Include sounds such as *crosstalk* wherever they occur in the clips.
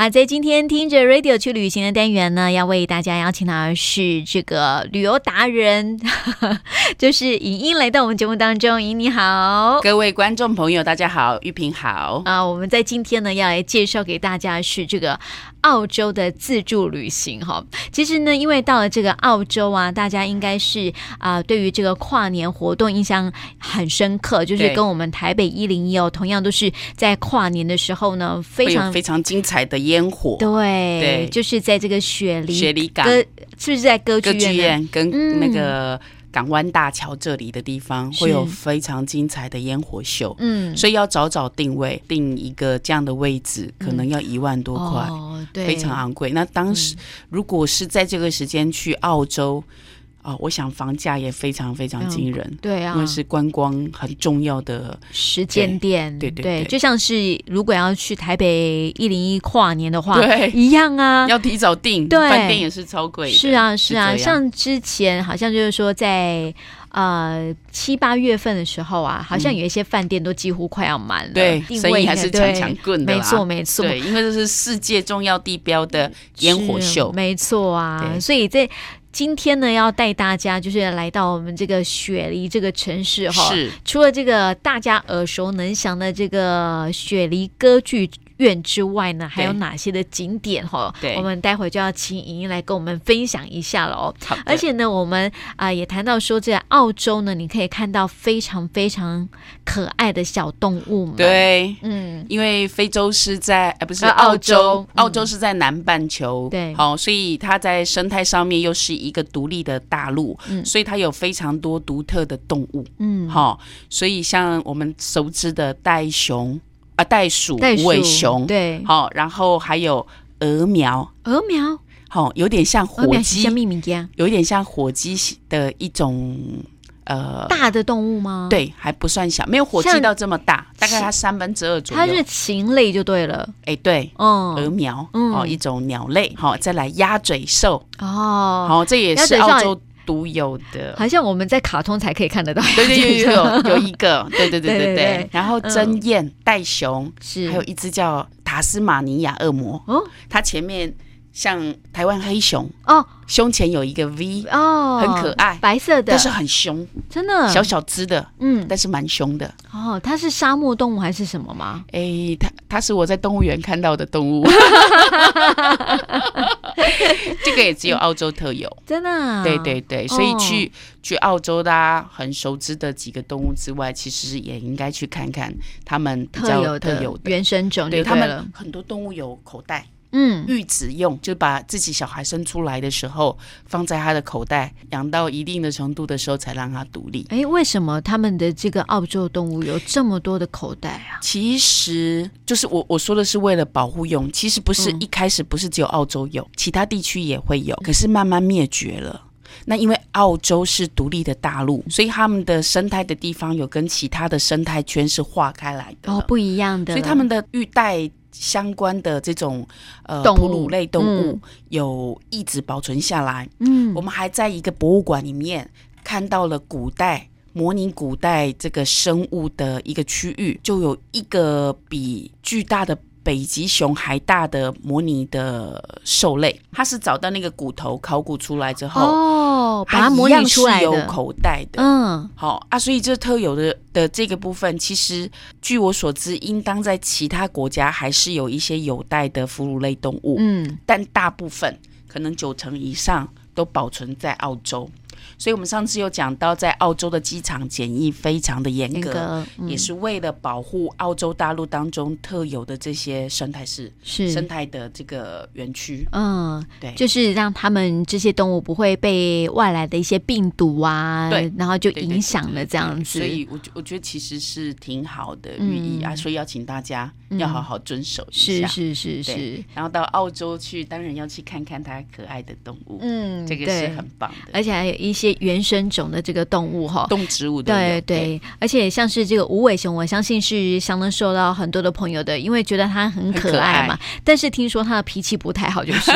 好，在今天听着 Radio 去旅行的单元呢，要为大家邀请到的是这个旅游达人，*laughs* 就是莹莹来到我们节目当中。莹你好，各位观众朋友，大家好，玉萍好啊。我们在今天呢，要来介绍给大家的是这个澳洲的自助旅行哈。其实呢，因为到了这个澳洲啊，大家应该是啊、呃，对于这个跨年活动印象很深刻，就是跟我们台北一零一哦，同样都是在跨年的时候呢，非常非常精彩的。烟火。对，对，就是在这个雪梨雪梨港，是不是在歌剧院，剧院跟那个港湾大桥这里的地方、嗯、会有非常精彩的烟火秀？嗯，所以要早早定位，定一个这样的位置，可能要一万多块，嗯哦、对，非常昂贵。那当时如果是在这个时间去澳洲。哦，我想房价也非常非常惊人，嗯，对啊，因为是观光很重要的时间点，对对对，对，就像是如果要去台北一零一跨年的话，对，一样啊，要提早订，对，饭店也是超贵，是啊是啊，像之前好像就是说在呃七八月份的时候啊，好像有一些饭店都几乎快要满了，对，生意还是强强棍的，没错没错，对，因为这是世界重要地标的烟火秀，没错啊，所以在。今天呢，要带大家就是来到我们这个雪梨这个城市哈，是。除了这个大家耳熟能详的这个雪梨歌剧院之外呢，还有哪些的景点哈？对，我们待会就要请莹莹来跟我们分享一下了哦。而且呢，我们啊、呃、也谈到说，在澳洲呢，你可以看到非常非常可爱的小动物们。对，嗯，因为非洲是在呃不是澳洲，澳洲是在南半球，对、嗯，好，所以它在生态上面又是一个独立的大陆，嗯，所以它有非常多独特的动物，嗯，好，所以像我们熟知的袋熊。啊，袋鼠、无尾熊，对，好，然后还有鹅苗，鹅苗，好，有点像火鸡，有一点像火鸡的一种呃大的动物吗？对，还不算小，没有火鸡到这么大，大概它三分之二左右。它是禽类就对了，哎，对，嗯，鹅苗，哦，一种鸟类，好，再来鸭嘴兽，哦，好，这也是澳洲。独有的，好像我们在卡通才可以看得到。对对对，有 *laughs* 有一个，对对对对对。然后真燕、袋熊，是还有一只叫塔斯马尼亚恶魔。哦，它前面。像台湾黑熊哦，胸前有一个 V 哦，很可爱，白色的，但是很凶，真的小小只的，嗯，但是蛮凶的。哦，它是沙漠动物还是什么吗？哎、欸，它它是我在动物园看到的动物，*laughs* 这个也只有澳洲特有，真的、啊。对对对，所以去、哦、去澳洲大家很熟知的几个动物之外，其实也应该去看看他们特有的，有的原生种對。对，他们很多动物有口袋。嗯，育子用就把自己小孩生出来的时候放在他的口袋，养到一定的程度的时候才让他独立。哎，为什么他们的这个澳洲动物有这么多的口袋啊？其实就是我我说的是为了保护用，其实不是一开始不是只有澳洲有，其他地区也会有，可是慢慢灭绝了。那因为澳洲是独立的大陆，所以他们的生态的地方有跟其他的生态圈是划开来的哦，不一样的，所以他们的育袋。相关的这种呃哺乳类动物、嗯、有一直保存下来。嗯，我们还在一个博物馆里面看到了古代模拟古代这个生物的一个区域，就有一个比巨大的北极熊还大的模拟的兽类。它是找到那个骨头考古出来之后哦，把它模拟出来的，有口袋的。嗯，好啊，所以这特有的。的这个部分，其实据我所知，应当在其他国家还是有一些有袋的哺乳类动物，嗯，但大部分可能九成以上都保存在澳洲。所以，我们上次有讲到，在澳洲的机场检疫非常的严格，嗯，也是为了保护澳洲大陆当中特有的这些生态是是生态的这个园区。嗯，对，就是让他们这些动物不会被外来的一些病毒啊，对，然后就影响了这样子。对对对对，所以我我觉得其实是挺好的寓意啊，嗯，所以要请大家要好好遵守一下。是是是是。然后到澳洲去，当然要去看看它可爱的动物。嗯，这个是很棒的，而且还有一。一些原生种的这个动物哈，动植物的对对，而且像是这个无尾熊，我相信是相当受到很多的朋友的，因为觉得它很可爱嘛。爱。但是听说它的脾气不太好，就是。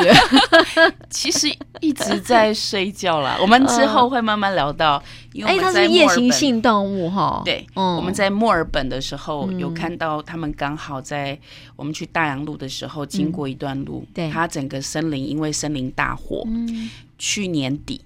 *laughs* 其实一直在睡觉啦。我们之后会慢慢聊到，*laughs* 因为它是夜行性动物哈。对，嗯、我们在墨尔本的时候有看到他们刚好在我们去大洋路的时候经过一段路，嗯、对，它整个森林因为森林大火，嗯、去年底。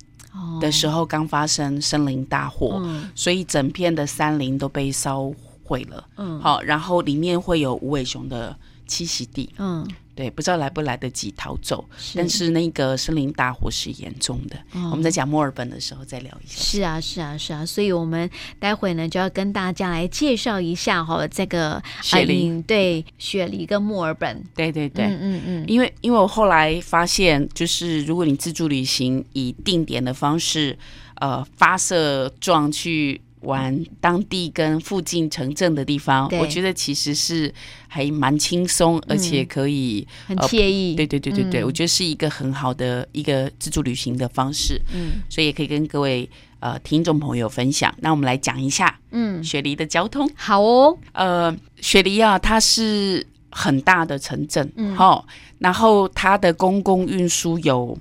的时候刚发生森林大火，嗯、所以整片的山林都被烧毁了。嗯，好，然后里面会有无尾熊的栖息地。嗯。对，不知道来不来得及逃走，是但是那个森林大火是严重的。哦、我们在讲墨尔本的时候再聊一下。是啊，是啊，是啊，所以我们待会呢就要跟大家来介绍一下哈，这个雪梨、呃、对雪梨跟墨尔本。对对对，嗯嗯嗯，因为因为我后来发现，就是如果你自助旅行以定点的方式，呃，发射状去。玩当地跟附近城镇的地方，我觉得其实是还蛮轻松，而且可以、嗯、很惬意、呃。对对对对对，嗯、我觉得是一个很好的一个自助旅行的方式。嗯，所以也可以跟各位呃听众朋友分享。那我们来讲一下，嗯，雪梨的交通。好哦，呃，雪梨啊，它是很大的城镇，嗯，好，然后它的公共运输有。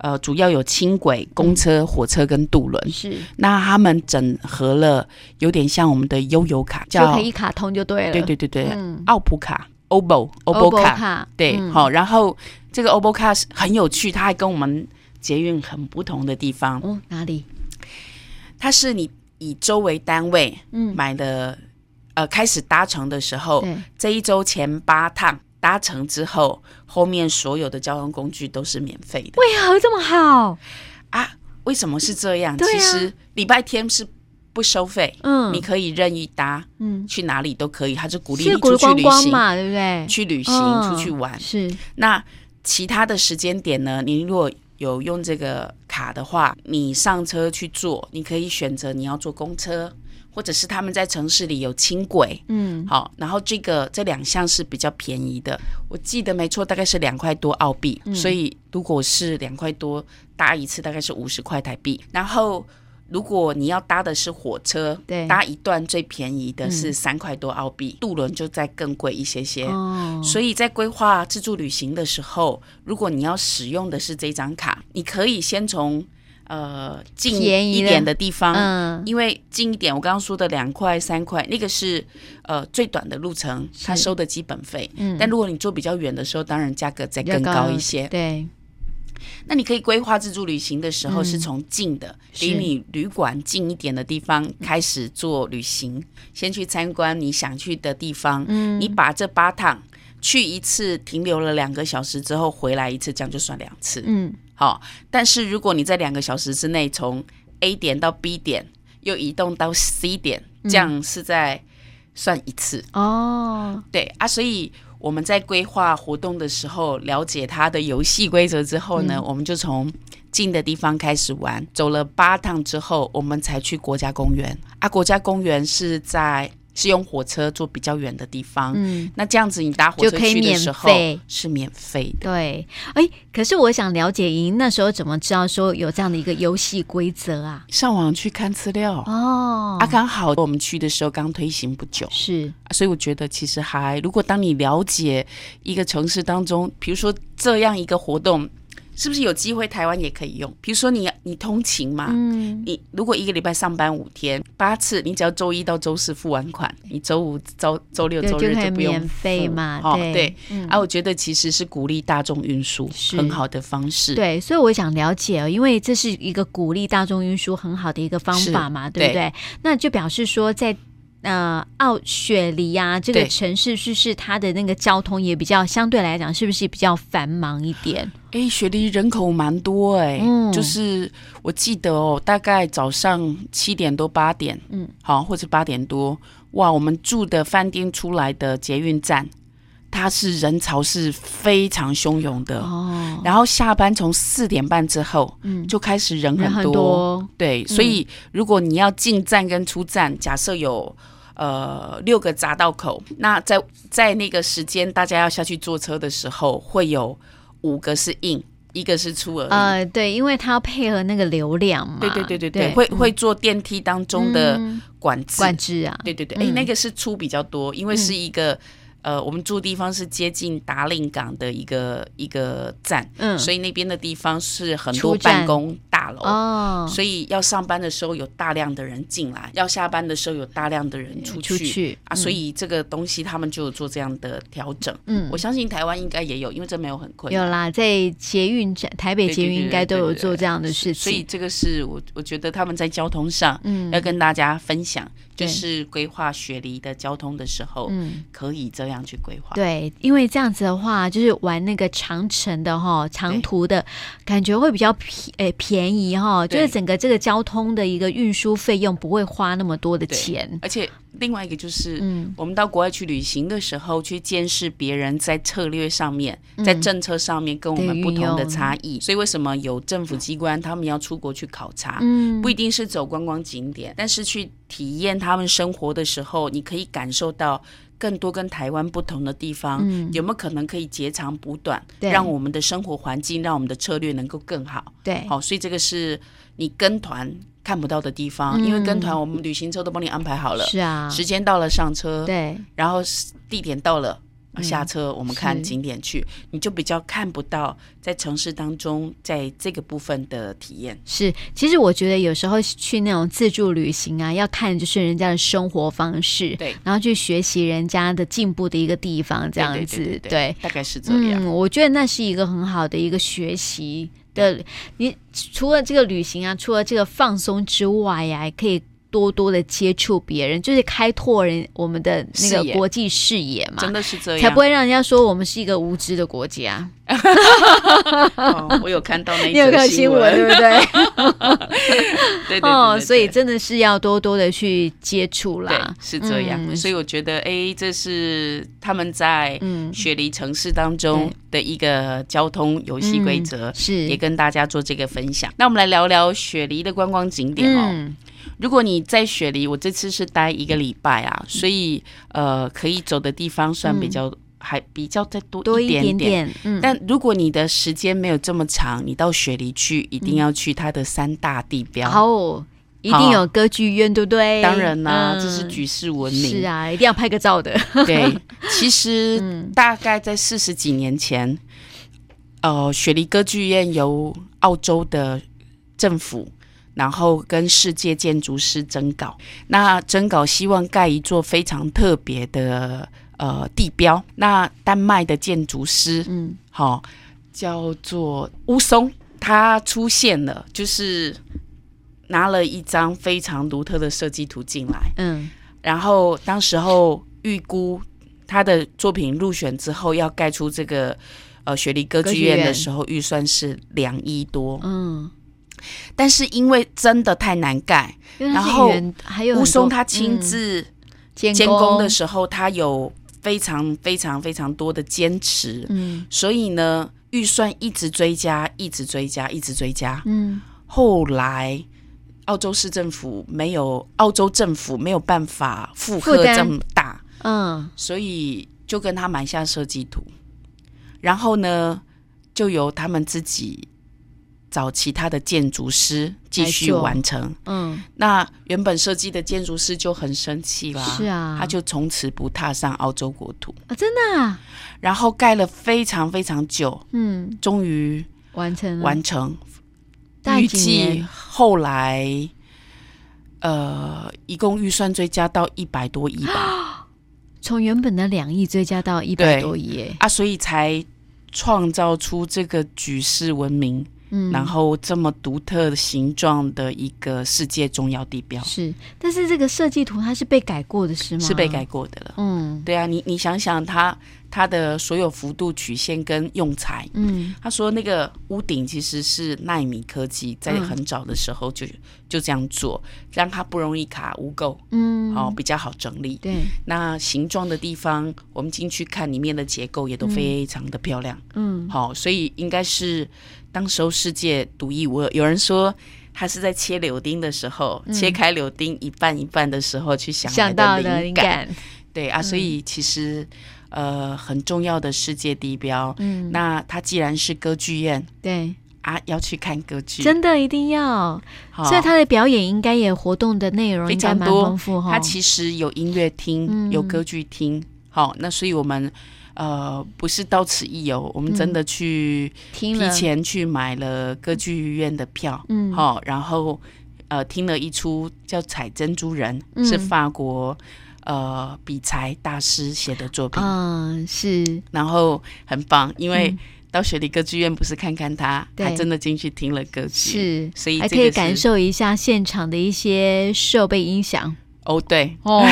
呃，主要有轻轨、公车、火车跟渡轮。是，那他们整合了，有点像我们的悠游卡，叫就可以一卡通就对了。对对对对，嗯，奥普卡 （OBO） OBO 卡，对，好。然后这个 OBO 卡是很有趣，它还跟我们捷运很不同的地方。哦，哪里？它是你以周为单位，嗯，买的，呃，开始搭乘的时候，这一周前八趟。搭乘之后，后面所有的交通工具都是免费的。为何这么好啊？为什么是这样？啊、其实礼拜天是不收费，嗯，你可以任意搭，嗯，去哪里都可以。它是鼓励你出去旅行嘛，对不对？去旅行，嗯、出去玩是。那其他的时间点呢？你如果有用这个卡的话，你上车去坐，你可以选择你要坐公车。或者是他们在城市里有轻轨，嗯，好，然后这个这两项是比较便宜的，我记得没错，大概是两块多澳币，嗯、所以如果是两块多搭一次，大概是五十块台币。然后如果你要搭的是火车，对，搭一段最便宜的是三块多澳币，嗯、渡轮就再更贵一些些。哦，所以在规划自助旅行的时候，如果你要使用的是这张卡，你可以先从。呃，近一点的地方，嗯，因为近一点，我刚刚说的两块三块，那个是呃最短的路程，他收的基本费。嗯，但如果你坐比较远的时候，当然价格再更高一些。对，那你可以规划自助旅行的时候，是从近的，离你旅馆近一点的地方开始做旅行，先去参观你想去的地方。嗯，你把这八趟去一次，停留了两个小时之后回来一次，这样就算两次。嗯。好，但是如果你在两个小时之内从 A 点到 B 点，又移动到 C 点，这样是在算一次哦。对啊，所以我们在规划活动的时候，了解它的游戏规则之后呢，嗯、我们就从近的地方开始玩，走了八趟之后，我们才去国家公园啊。国家公园是在。是用火车坐比较远的地方，嗯，那这样子你搭火车去的时候是免费的，对。哎，可是我想了解，莹那时候怎么知道说有这样的一个游戏规则啊？上网去看资料哦。啊，刚好我们去的时候刚推行不久，是，所以我觉得其实还，如果当你了解一个城市当中，比如说这样一个活动。是不是有机会台湾也可以用？比如说你你通勤嘛，嗯，你如果一个礼拜上班五天八次，你只要周一到周四付完款，你周五、周周六、周日就不用免费嘛。哦，对，嗯、啊，我觉得其实是鼓励大众运输很好的方式。对，所以我想了解哦，因为这是一个鼓励大众运输很好的一个方法嘛，对不对？对，那就表示说在。呃，奥雪梨呀，这个城市是不是它的那个交通也比较相对来讲，是不是比较繁忙一点？哎，雪梨人口蛮多哎，嗯，就是我记得哦，大概早上七点多八点，嗯，好，或者八点多，哇，我们住的饭店出来的捷运站，它是人潮是非常汹涌的哦。然后下班从四点半之后，嗯，就开始人很多，对，所以如果你要进站跟出站，假设有。呃，六个匝道口，那在在那个时间，大家要下去坐车的时候，会有五个是 in，一个是出而已。呃，对，因为它要配合那个流量嘛。对对对对对，会会坐电梯当中的管制管制啊。对对对，哎，那个是出比较多，因为是一个。呃，我们住的地方是接近达令港的一个一个站，嗯，所以那边的地方是很多办公大楼哦，所以要上班的时候有大量的人进来，要下班的时候有大量的人出去，出去啊，所以这个东西他们就有做这样的调整。嗯，我相信台湾应该也有，因为这没有很困难。有啦，在捷运站，台北捷运应该都有做这样的事情。所以这个是我我觉得他们在交通上，嗯，要跟大家分享，就是规划雪梨的交通的时候，嗯，可以这样。去规划，对，因为这样子的话，就是玩那个长城的哈，长途的感觉会比较便诶便宜哈，就是整个这个交通的一个运输费用不会花那么多的钱。而且另外一个就是，嗯，我们到国外去旅行的时候，去见识别人在策略上面、在政策上面跟我们不同的差异。嗯、所以为什么有政府机关他们要出国去考察？嗯，不一定是走观光景点，但是去体验他们生活的时候，你可以感受到。更多跟台湾不同的地方，嗯、有没有可能可以截长补短，让我们的生活环境，让我们的策略能够更好？对，好，所以这个是你跟团看不到的地方，嗯、因为跟团我们旅行车都帮你安排好了，是啊，时间到了上车，对，然后地点到了。下车，我们看景点去，嗯、你就比较看不到在城市当中，在这个部分的体验。是，其实我觉得有时候去那种自助旅行啊，要看就是人家的生活方式，对，然后去学习人家的进步的一个地方，这样子，对，对，对，对，对，大概是这样。嗯，我觉得那是一个很好的一个学习的。你除了这个旅行啊，除了这个放松之外呀、啊，还可以。多多的接触别人，就是开拓人我们的那个国际视野嘛，真的是这样，才不会让人家说我们是一个无知的国家。哦，我有看到那一则 *laughs* 新闻，对不对？*laughs* 对对哦，所以真的是要多多的去接触啦，是这样。嗯、所以我觉得，哎，这是他们在雪梨城市当中的一个交通游戏规则，是、嗯、也跟大家做这个分享。那我们来聊聊雪梨的观光景点哦。嗯如果你在雪梨，我这次是待一个礼拜啊，所以呃，可以走的地方算比较、嗯、还比较再多一点点。但如果你的时间没有这么长，你到雪梨去，一定要去它的三大地标。一定有歌剧院，对不对？当然啦、这是举世闻名。是啊，一定要拍个照的。对，*laughs* 其实大概在四十几年前，呃，雪梨歌剧院由澳洲的政府。然后跟世界建筑师征稿，那征稿希望盖一座非常特别的呃地标。那丹麦的建筑师，嗯，好、哦，叫做乌松，他出现了，就是拿了一张非常独特的设计图进来，嗯，然后当时候预估他的作品入选之后，要盖出这个呃雪梨歌剧院的时候，预算是两亿多，嗯。但是因为真的太难盖，然后乌松他亲自监工的时候，他有非常非常非常多的坚持，嗯，所以呢，预算一直追加，一直追加，一直追加，嗯，后来澳洲市政府没有，澳洲政府没有办法负荷这么大，嗯，所以就跟他买下设计图，然后呢，就由他们自己。找其他的建筑师继续完成。嗯，那原本设计的建筑师就很生气啦。是啊，他就从此不踏上澳洲国土啊！真的啊。然后盖了非常非常久，嗯，终于完成完成。预计后来，呃，一共预算追加到一百多亿吧。*gasps* 从原本的两亿追加到一百多亿，啊，所以才创造出这个举世闻名。嗯，然后这么独特的形状的一个世界重要地标是，但是这个设计图它是被改过的，是吗？是被改过的了。嗯，对啊，你你想想它。它的所有幅度曲线跟用材，嗯，他说那个屋顶其实是纳米科技，在很早的时候就、嗯、就这样做，让它不容易卡污垢，嗯，好、哦、比较好整理。对，那形状的地方，我们进去看里面的结构也都非常的漂亮，嗯，好、哦，所以应该是当时候世界独一无二。有人说他是在切柳丁的时候，嗯、切开柳丁一半一半的时候去想想到的灵感。对啊，所以其实。呃很重要的世界地标。嗯，那它既然是歌剧院，对啊，要去看歌剧，真的一定要。好所以他的表演应该也活动的内容非常多，丰富哈。它其实有音乐厅，嗯、有歌剧厅。好，那所以我们。呃，不是到此一游，我们真的去提前去买了歌剧院的票，嗯，好，然后呃听了一出叫《采珍珠人》，嗯，是法国呃比才大师写的作品，嗯，是，然后很棒，因为到雪梨歌剧院不是看看他，嗯，还真的进去听了歌剧，是，所以还可以感受一下现场的一些设备音响。哦，对，哦，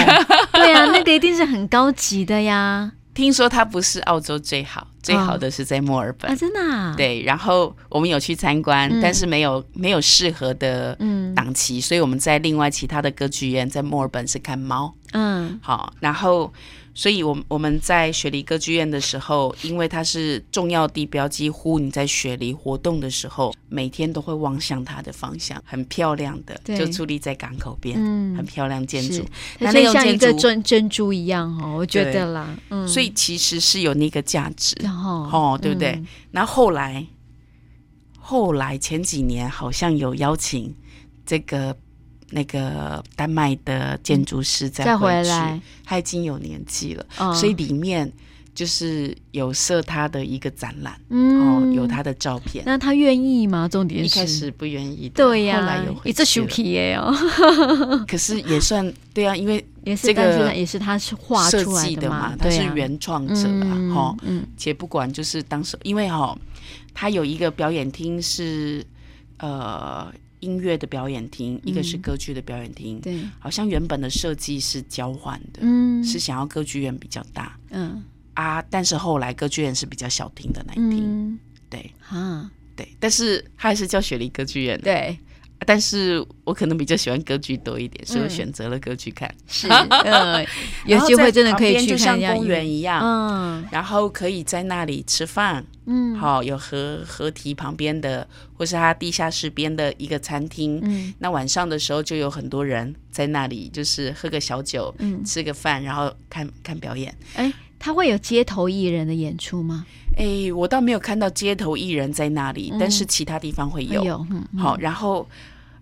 对啊，那个一定是很高级的呀。听说它不是澳洲最好，最好的是在墨尔本。哦、啊，真的、啊？对，然后我们有去参观，嗯、但是没有没有适合的档期，嗯、所以我们在另外其他的歌剧院在墨尔本是看猫。嗯，好，然后。所以，我我们在雪梨歌剧院的时候，因为它是重要地标，几乎你在雪梨活动的时候，每天都会望向它的方向，很漂亮的，就矗立在港口边，嗯，很漂亮建筑，那那像一个珍珍珠一样哦，我觉得啦，嗯，所以其实是有那个价值，然后哦，对不对？嗯、然后后来，后来前几年好像有邀请这个。那个丹麦的建筑师再回去，回来他已经有年纪了，哦、所以里面就是有设他的一个展览，嗯、哦，有他的照片。那他愿意吗？重点是一开始不愿意，对呀、啊，后来有回去。这 Shuki 哦，*laughs* *laughs* 可是也算对啊，因为这个也是他是画出来的嘛，他是原创者啊，哈，嗯，且不管就是当时，因为哈、哦，他有一个表演厅是呃。音乐的表演厅，嗯、一个是歌剧的表演厅，对，好像原本的设计是交换的，嗯，是想要歌剧院比较大，嗯。啊，但是后来歌剧院是比较小厅的那一厅，嗯、对，啊，对，但是他还是叫雪梨歌剧院，对。但是我可能比较喜欢歌剧多一点，所以我选择了歌剧看。是，呃，*laughs* 有机会真的可以去看，就像公园一样，嗯，然后可以在那里吃饭，嗯，好，有河河堤旁边的，或是它地下室边的一个餐厅，嗯，那晚上的时候就有很多人在那里，就是喝个小酒，嗯，吃个饭，然后看看表演。哎，他会有街头艺人的演出吗？哎，我倒没有看到街头艺人在那里，嗯、但是其他地方会有。有嗯嗯、好，然后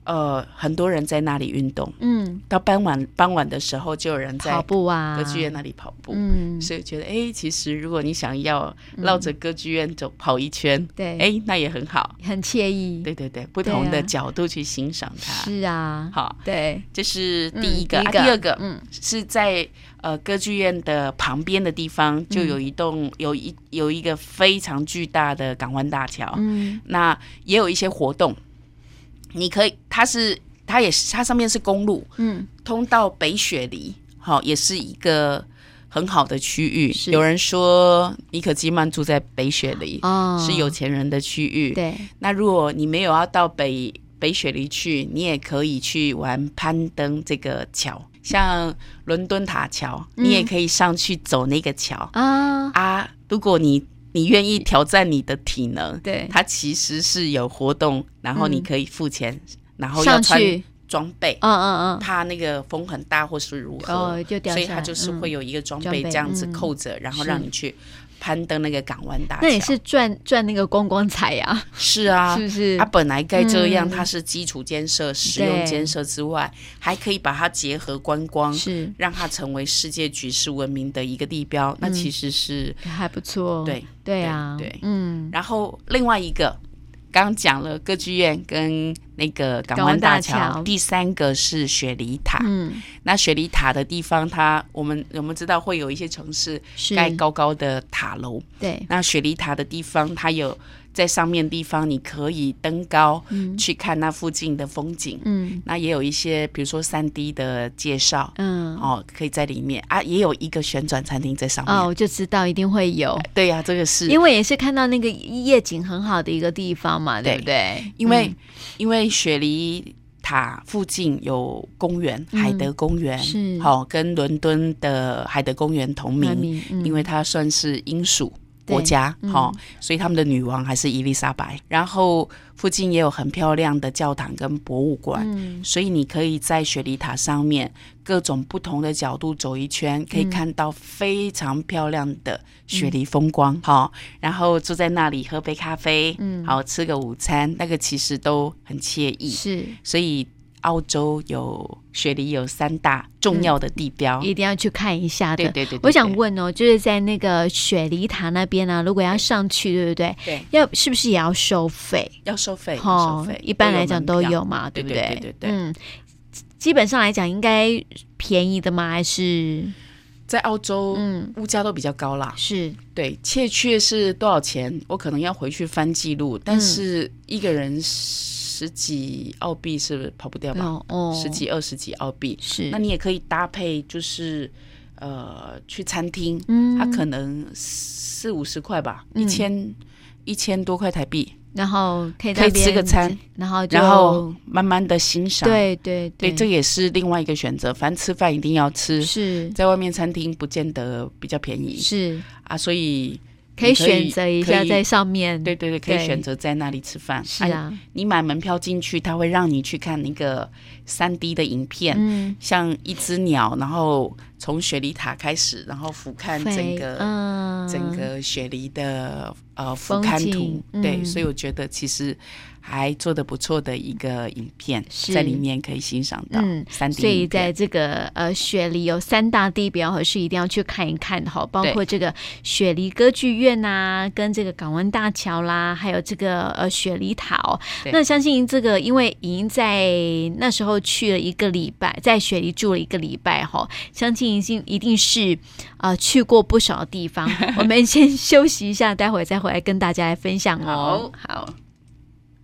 呃，很多人在那里运动。嗯，到傍晚傍晚的时候，就有人在跑步啊，歌剧院那里跑步。嗯，所以觉得哎，其实如果你想要绕着歌剧院走跑一圈，对、嗯，哎，那也很好，很惬意。对对对，不同的角度去欣赏它。是啊，好，对，这是第一个。嗯、第，一个啊、第二个，嗯，是在。呃，歌剧院的旁边的地方就有一栋，嗯、有一有一个非常巨大的港湾大桥。嗯，那也有一些活动，你可以，它是它也是它上面是公路，嗯，通到北雪梨，好，也是一个很好的区域。有人说尼可基曼住在北雪梨，哦，是有钱人的区域。对，那如果你没有要到北北雪梨去，你也可以去玩攀登这个桥。像伦敦塔桥，你也可以上去走那个桥、嗯、啊啊！如果你你愿意挑战你的体能，对，它其实是有活动，然后你可以付钱，嗯、然后要穿装备，嗯嗯嗯，怕那个风很大或是如何，哦、所以它就是会有一个装备这样子扣着，嗯、然后让你去。攀登那个港湾大桥，那也是赚赚那个观光财呀。是啊，*laughs* 是不是？它本来该这样，它是基础建设、实用建设之外，还可以把它结合观光，是让它成为世界举世闻名的一个地标。那其实是还不错。对对啊，对，嗯。然后另外一个。刚讲了歌剧院跟那个港湾大桥，第三个是雪梨塔。嗯，那雪梨塔的地方，它我们我们知道会有一些城市盖高高的塔楼。对，那雪梨塔的地方，它有。在上面地方，你可以登高去看那附近的风景。嗯，那也有一些，比如说三 D 的介绍。嗯，哦，可以在里面啊，也有一个旋转餐厅在上面。哦，我就知道一定会有。对呀，这个是因为也是看到那个夜景很好的一个地方嘛，对不对？因为因为雪梨塔附近有公园，海德公园是好，跟伦敦的海德公园同名，因为它算是英属。国家，哈、嗯，所以他们的女王还是伊丽莎白。然后附近也有很漂亮的教堂跟博物馆，嗯、所以你可以在雪梨塔上面各种不同的角度走一圈，可以看到非常漂亮的雪梨风光，好、嗯，然后坐在那里喝杯咖啡，嗯，好，吃个午餐，那个其实都很惬意，是，所以。澳洲有雪梨有三大重要的地标，嗯，一定要去看一下的。对对对，对，我想问哦，就是在那个雪梨塔那边呢，啊，如果要上去，对不对？对，要是不是也要收费？要收费，哦，收费。一般来讲都有嘛，对不对？对对，对。嗯，基本上来讲，应该便宜的吗？还是在澳洲，嗯，物价都比较高啦。是对，确切是多少钱？我可能要回去翻记录，但是一个人是。十几澳币是跑不掉吧？哦哦、十几二十几澳币是。那你也可以搭配，就是呃，去餐厅，嗯，它可能四五十块吧，嗯、一千一千多块台币，然后可以可以吃个餐，然后然后慢慢的欣赏。对对对，对，这也是另外一个选择。反正吃饭一定要吃，是在外面餐厅不见得比较便宜，是啊，所以。可以选择一下在上面，对对对，可以选择在那里吃饭。是啊，你买门票进去，他会让你去看那个三 D 的影片，嗯，像一只鸟，然后从雪梨塔开始，然后俯瞰整个、嗯、整个雪梨的呃俯瞰图，对，所以我觉得其实。还做的不错的一个影片，在里面可以欣赏到三 D。所以在这个呃雪梨有三大地标，是一定要去看一看的哈，包括这个雪梨歌剧院呐、啊，跟这个港湾大桥啦，还有这个呃雪梨塔哦。那相信这个，因为已经在那时候去了一个礼拜，在雪梨住了一个礼拜哈，相信已经一定是呃去过不少地方。*laughs* 我们先休息一下，待会再回来跟大家来分享哦。好。好